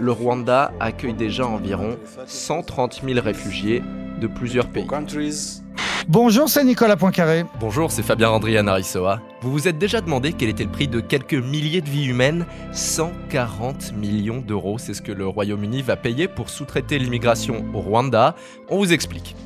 Le Rwanda accueille déjà environ 130 000 réfugiés de plusieurs pays. Bonjour, c'est Nicolas Poincaré. Bonjour, c'est Fabien Andrian Arissoa. Vous vous êtes déjà demandé quel était le prix de quelques milliers de vies humaines 140 millions d'euros, c'est ce que le Royaume-Uni va payer pour sous-traiter l'immigration au Rwanda. On vous explique.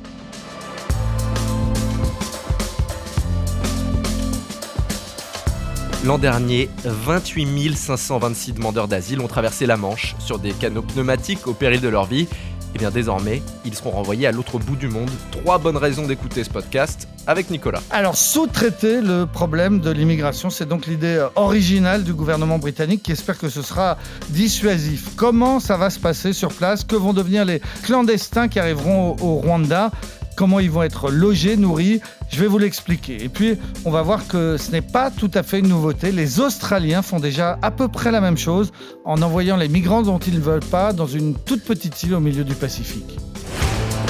L'an dernier, 28 526 demandeurs d'asile ont traversé la Manche sur des canaux pneumatiques au péril de leur vie. Et bien désormais, ils seront renvoyés à l'autre bout du monde. Trois bonnes raisons d'écouter ce podcast avec Nicolas. Alors, sous-traiter le problème de l'immigration, c'est donc l'idée originale du gouvernement britannique qui espère que ce sera dissuasif. Comment ça va se passer sur place? Que vont devenir les clandestins qui arriveront au, au Rwanda? Comment ils vont être logés, nourris. Je vais vous l'expliquer. Et puis, on va voir que ce n'est pas tout à fait une nouveauté. Les Australiens font déjà à peu près la même chose en envoyant les migrants dont ils ne veulent pas dans une toute petite île au milieu du Pacifique.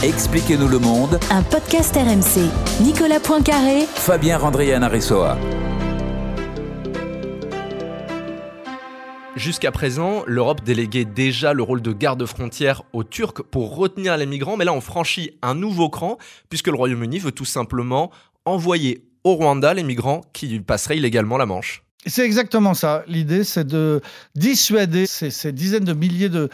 Expliquez-nous le monde. Un podcast RMC. Nicolas Poincaré. Fabien Randrian Aressoa. Jusqu'à présent, l'Europe déléguait déjà le rôle de garde-frontière aux Turcs pour retenir les migrants, mais là on franchit un nouveau cran, puisque le Royaume-Uni veut tout simplement envoyer au Rwanda les migrants qui passeraient illégalement la Manche. C'est exactement ça. L'idée, c'est de dissuader ces, dizaines de milliers de,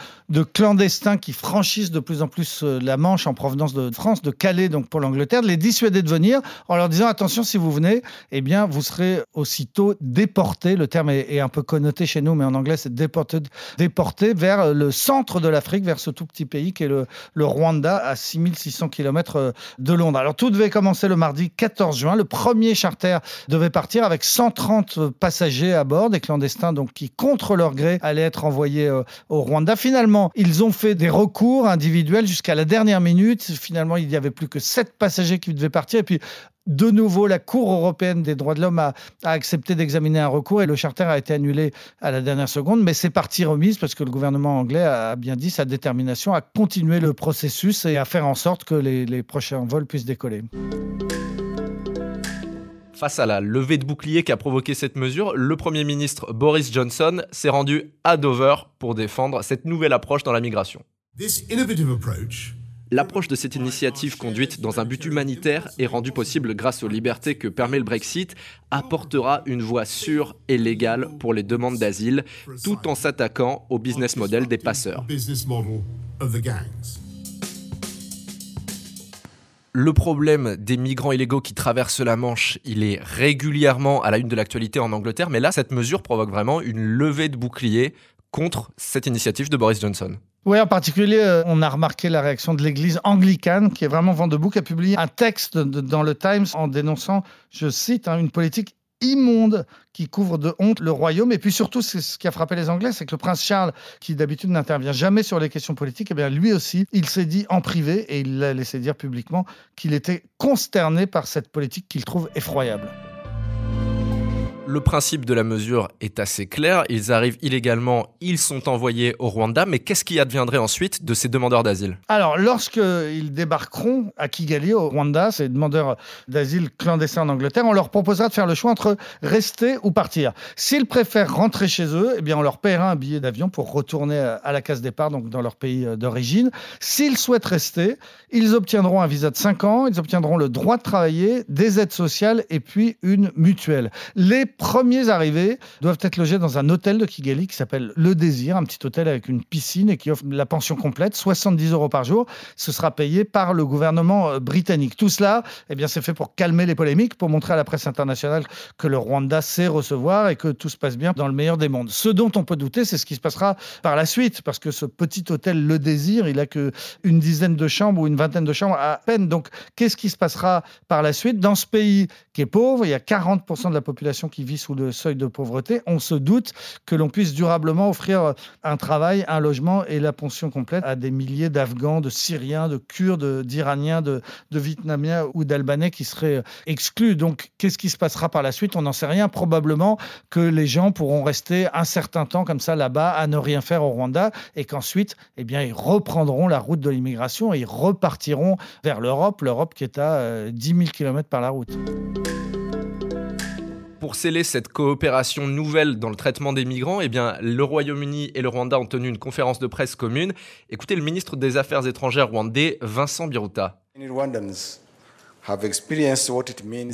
clandestins qui franchissent de plus en plus euh, la Manche en provenance de France, de Calais, donc pour l'Angleterre, de les dissuader de venir en leur disant attention, si vous venez, eh bien, vous serez aussitôt déportés. Le terme est, un peu connoté chez nous, mais en anglais, c'est déporté, vers le centre de l'Afrique, vers ce tout petit pays qui est le, le Rwanda, à 6600 km euh, de Londres. Alors, tout devait commencer le mardi 14 juin. Le premier charter devait partir avec 130 passagers à bord, des clandestins donc qui, contre leur gré, allaient être envoyés euh, au Rwanda. Finalement, ils ont fait des recours individuels jusqu'à la dernière minute. Finalement, il n'y avait plus que sept passagers qui devaient partir. Et puis, de nouveau, la Cour européenne des droits de l'homme a, accepté d'examiner un recours et le charter a été annulé à la dernière seconde, mais c'est partie remise parce que le gouvernement anglais a bien dit sa détermination à continuer le processus et à faire en sorte que les prochains vols puissent décoller. Face à la levée de bouclier qui a provoqué cette mesure, le Premier ministre Boris Johnson s'est rendu à Dover pour défendre cette nouvelle approche dans la migration. L'approche de cette initiative conduite dans un but humanitaire et rendue possible grâce aux libertés que permet le Brexit apportera une voie sûre et légale pour les demandes d'asile tout en s'attaquant au business model des passeurs. Le problème des migrants illégaux qui traversent la Manche, il est régulièrement à la une de l'actualité en Angleterre, mais là, cette mesure provoque vraiment une levée de bouclier contre cette initiative de Boris Johnson. Oui, en particulier, euh, on a remarqué la réaction de l'Église anglicane, qui est vraiment vent debout, qui a publié un texte dans le Times en dénonçant, je cite, hein, une politique immonde qui couvre de honte le royaume. Et puis surtout, ce qui a frappé les Anglais, c'est que le prince Charles, qui d'habitude n'intervient jamais sur les questions politiques, eh bien lui aussi, il s'est dit en privé et il l'a laissé dire publiquement qu'il était consterné par cette politique qu'il trouve effroyable. Le principe de la mesure est assez clair. Ils arrivent illégalement, ils sont envoyés au Rwanda. Mais qu'est-ce qui adviendrait ensuite de ces demandeurs d'asile? Alors, lorsqu'ils débarqueront à Kigali, au Rwanda, ces demandeurs d'asile clandestins en Angleterre, on leur proposera de faire le choix entre rester ou partir. S'ils préfèrent rentrer chez eux, eh bien, on leur paiera un billet d'avion pour retourner à la case départ, donc dans leur pays d'origine. S'ils souhaitent rester, ils obtiendront un visa de 5 ans, ils obtiendront le droit de travailler, des aides sociales et puis une mutuelle. Les premiers arrivés doivent être logés dans un hôtel de Kigali qui s'appelle Le Désir, un petit hôtel avec une piscine et qui offre la pension complète, 70 euros par jour. Ce sera payé par le gouvernement euh, britannique. Tout cela, eh bien, c'est fait pour calmer les polémiques, pour montrer à la presse internationale que le Rwanda sait recevoir et que tout se passe bien dans le meilleur des mondes. Ce dont on peut douter, c'est ce qui se passera par la suite, parce que ce petit hôtel Le Désir, il a que une dizaine de chambres ou une vingtaine de chambres à peine. Donc, qu'est-ce qui se passera par la suite? Dans ce pays qui est pauvre Il y a 40% de la population qui sous le seuil de pauvreté, on se doute que l'on puisse durablement offrir un travail, un logement et la pension complète à des milliers d'Afghans, de Syriens, de Kurdes, d'Iraniens, de, Vietnamiens ou d'Albanais qui seraient exclus. Donc, qu'est-ce qui se passera par la suite? On n'en sait rien. Probablement que les gens pourront rester un certain temps comme ça là-bas à ne rien faire au Rwanda et qu'ensuite, eh bien, ils reprendront la route de l'immigration et ils repartiront vers l'Europe, l'Europe qui est à 10 000 km par la route. Pour sceller cette coopération nouvelle dans le traitement des migrants, eh bien, le Royaume-Uni et le Rwanda ont tenu une conférence de presse commune. Écoutez le ministre des Affaires étrangères rwandais, Vincent Biruta.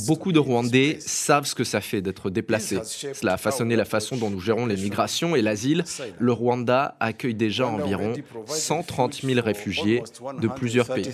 Beaucoup de Rwandais savent ce que ça fait d'être déplacés. Cela a façonné la façon dont nous gérons les migrations et l'asile. Le Rwanda accueille déjà environ 130 000 réfugiés de plusieurs pays.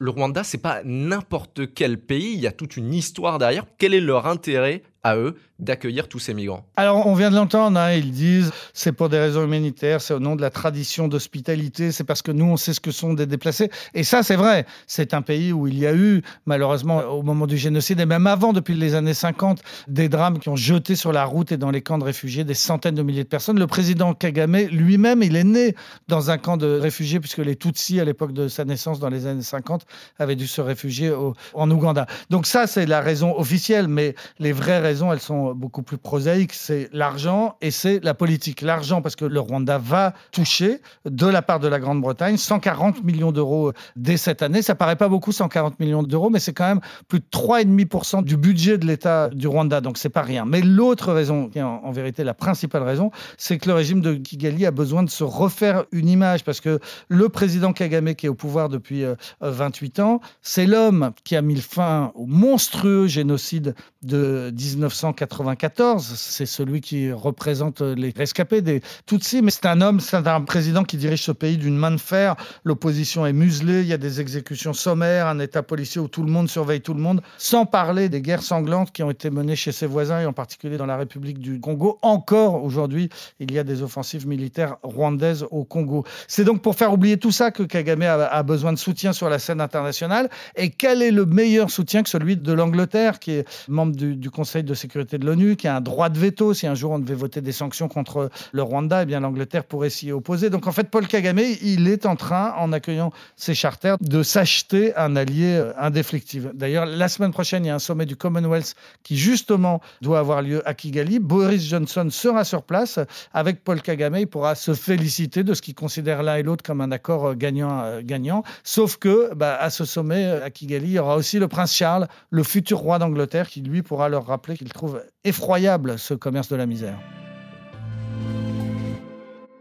Le Rwanda, c'est pas n'importe quel pays, il y a toute une histoire derrière. Quel est leur intérêt à eux d'accueillir tous ces migrants Alors, on vient de l'entendre, hein, ils disent c'est pour des raisons humanitaires, c'est au nom de la tradition d'hospitalité, c'est parce que nous, on sait ce que sont des déplacés. Et ça, c'est vrai. C'est un pays où il y a eu, malheureusement, au moment du génocide, et même avant, depuis les années 50, des drames qui ont jeté sur la route et dans les camps de réfugiés des centaines de milliers de personnes. Le président Kagame, lui-même, il est né dans un camp de réfugiés, puisque les Tutsis, à l'époque de sa naissance, dans les années 50, avaient dû se réfugier en Ouganda. Donc ça, c'est la raison officielle, mais les vraies raisons, elles sont beaucoup plus prosaïques. C'est l'argent et c'est la politique. L'argent, parce que le Rwanda va toucher, de la part de la Grande-Bretagne, 140 millions d'euros dès cette année. Ça paraît pas beaucoup, 140 millions d'euros, mais c'est quand même plus de 3,5% du budget de l'État du Rwanda, donc c'est pas rien. Mais l'autre raison, qui est en, vérité la principale raison, c'est que le régime de Kigali a besoin de se refaire une image, parce que le président Kagame, qui est au pouvoir depuis 28 euh, ans, c'est l'homme qui a mis fin au monstrueux génocide de 1994. C'est celui qui représente les rescapés des Tutsis. Mais c'est un homme, c'est un président qui dirige ce pays d'une main de fer. L'opposition est muselée. Il y a des exécutions sommaires, un état policier où tout le monde surveille tout le monde. Sans parler des guerres sanglantes qui ont été menées chez ses voisins et en particulier dans la République du Congo. Encore aujourd'hui, il y a des offensives militaires rwandaises au Congo. C'est donc pour faire oublier tout ça que Kagame a, besoin de soutien sur la scène internationale. Et quel est le meilleur soutien que celui de l'Angleterre, qui est membre du, Conseil de sécurité de l'ONU, qui a un droit de veto. Si un jour on devait voter des sanctions contre le Rwanda, eh bien l'Angleterre pourrait s'y opposer. Donc en fait, Paul Kagame, il est en train, en accueillant ces charters, de s'acheter un allié euh, indéfectible. D'ailleurs, la semaine prochaine, il y a un sommet du Commonwealth qui justement doit avoir lieu à Kigali. Boris Johnson sera sur place avec Paul Kagame. Il pourra se féliciter de ce qu'il considère l'un et l'autre comme un accord gagnant-gagnant. Euh, Sauf que, bah, à ce sommet euh, à Kigali, il y aura aussi le prince Charles, le futur roi d'Angleterre, qui lui pourra leur rappeler qu'il trouve effroyable ce commerce de la misère.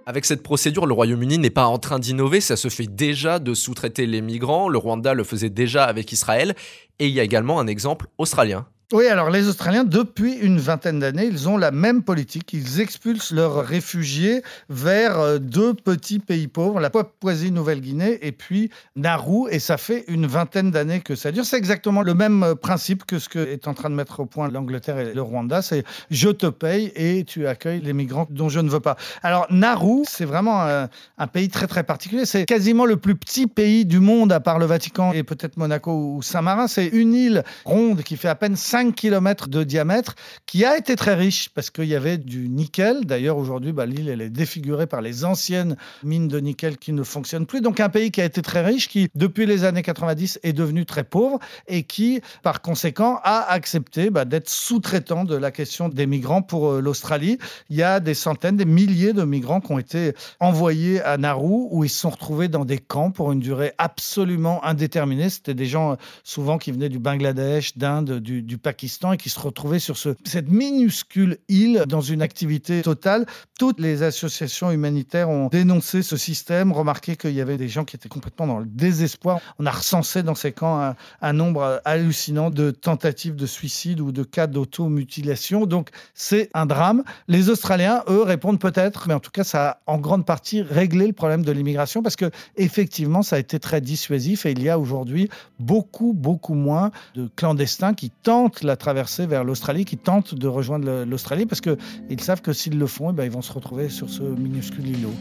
Avec cette procédure, le Royaume-Uni n'est pas en train d'innover, ça se fait déjà de sous-traiter les migrants, le Rwanda le faisait déjà avec Israël, et il y a également un exemple australien. Oui, alors les Australiens, depuis une vingtaine d'années, ils ont la même politique. Ils expulsent leurs réfugiés vers euh, deux petits pays pauvres, la Papouasie-Nouvelle-Guinée et puis Nauru. Et ça fait une vingtaine d'années que ça dure. C'est exactement le même euh, principe que ce que est en train de mettre au point l'Angleterre et le Rwanda. C'est je te paye et tu accueilles les migrants dont je ne veux pas. Alors Nauru, c'est vraiment un, un, pays très très particulier. C'est quasiment le plus petit pays du monde à part le Vatican et peut-être Monaco ou Saint-Marin. C'est une île ronde qui fait à peine 5 5 km de diamètre, qui a été très riche parce qu'il y avait du nickel. D'ailleurs, aujourd'hui, bah, l'île est défigurée par les anciennes mines de nickel qui ne fonctionnent plus. Donc un pays qui a été très riche, qui depuis les années 90 est devenu très pauvre et qui, par conséquent, a accepté bah, d'être sous-traitant de la question des migrants pour euh, l'Australie. Il y a des centaines, des milliers de migrants qui ont été envoyés à Nauru où ils se sont retrouvés dans des camps pour une durée absolument indéterminée. C'était des gens euh, souvent qui venaient du Bangladesh, d'Inde, du, du Pakistan et qui se retrouvaient sur ce, cette minuscule île dans une activité totale. Toutes les associations humanitaires ont dénoncé ce système, remarqué qu'il y avait des gens qui étaient complètement dans le désespoir. On a recensé dans ces camps un, nombre hallucinant de tentatives de suicide ou de cas d'automutilation. Donc c'est un drame. Les Australiens, eux, répondent peut-être, mais en tout cas, ça a en grande partie réglé le problème de l'immigration parce que effectivement, ça a été très dissuasif et il y a aujourd'hui beaucoup, beaucoup moins de clandestins qui tentent la traversée vers l'Australie, qui tentent de rejoindre l'Australie parce qu'ils savent que s'ils le font, eh ben, ils vont se retrouver sur ce minuscule îlot.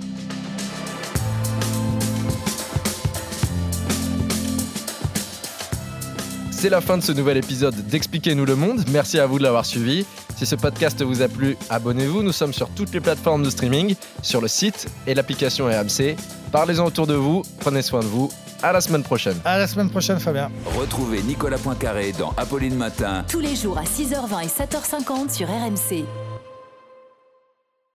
C'est la fin de ce nouvel épisode d'Expliquez-nous le monde. Merci à vous de l'avoir suivi. Si ce podcast vous a plu, abonnez-vous. Nous sommes sur toutes les plateformes de streaming, sur le site et l'application RMC. Parlez-en autour de vous, prenez soin de vous à la semaine prochaine. À la semaine prochaine, Fabien. Retrouvez Nicolas Poincaré dans Apolline Matin. Tous les jours à 6h20 et 7h50 sur RMC.